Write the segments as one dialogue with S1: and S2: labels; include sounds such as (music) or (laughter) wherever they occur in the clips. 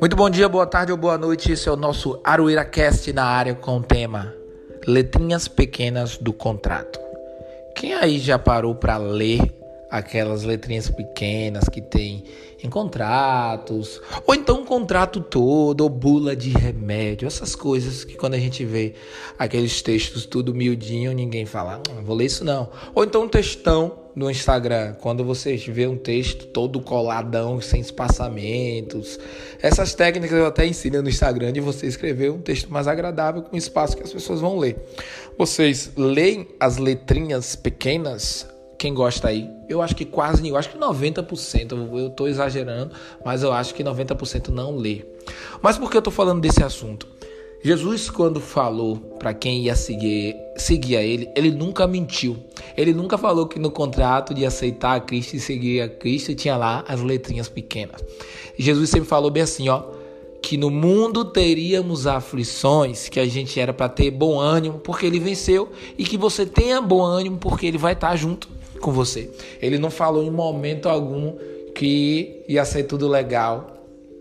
S1: Muito bom dia, boa tarde ou boa noite. Esse é o nosso Arueira Cast na área com o tema Letrinhas Pequenas do Contrato. Quem aí já parou para ler aquelas letrinhas pequenas que tem em contratos, ou então um contrato todo, ou bula de remédio, essas coisas que quando a gente vê aqueles textos tudo miudinho, ninguém fala, não vou ler isso não. Ou então um textão no Instagram, quando você vê um texto todo coladão, sem espaçamentos. Essas técnicas eu até ensino no Instagram de você escrever um texto mais agradável com espaço que as pessoas vão ler. Vocês leem as letrinhas pequenas quem gosta aí, eu acho que quase, eu acho que 90%, eu estou exagerando, mas eu acho que 90% não lê. Mas por que eu estou falando desse assunto? Jesus, quando falou para quem ia seguir, seguir a ele, ele nunca mentiu. Ele nunca falou que no contrato de aceitar a Cristo e seguir a Cristo tinha lá as letrinhas pequenas. Jesus sempre falou bem assim, ó, que no mundo teríamos aflições, que a gente era para ter bom ânimo porque ele venceu e que você tenha bom ânimo porque ele vai estar junto com você. Ele não falou em momento algum que ia ser tudo legal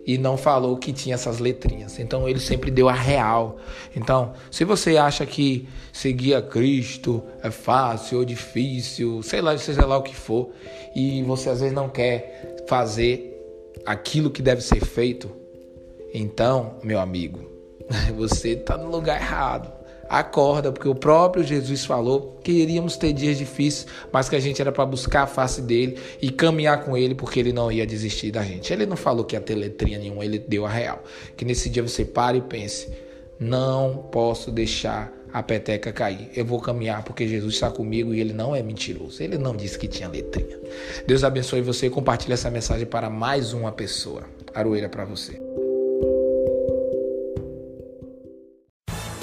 S1: e não falou que tinha essas letrinhas. Então ele sempre deu a real. Então, se você acha que seguir a Cristo é fácil ou difícil, sei lá, seja lá o que for, e você às vezes não quer fazer aquilo que deve ser feito, então, meu amigo, (laughs) você está no lugar errado acorda, porque o próprio Jesus falou que iríamos ter dias difíceis, mas que a gente era para buscar a face dele e caminhar com ele, porque ele não ia desistir da gente. Ele não falou que ia ter letrinha nenhuma, ele deu a real. Que nesse dia você pare e pense: não posso deixar a peteca cair. Eu vou caminhar porque Jesus está comigo e ele não é mentiroso. Ele não disse que tinha letrinha. Deus abençoe você e compartilhe essa mensagem para mais uma pessoa. Aroeira para você.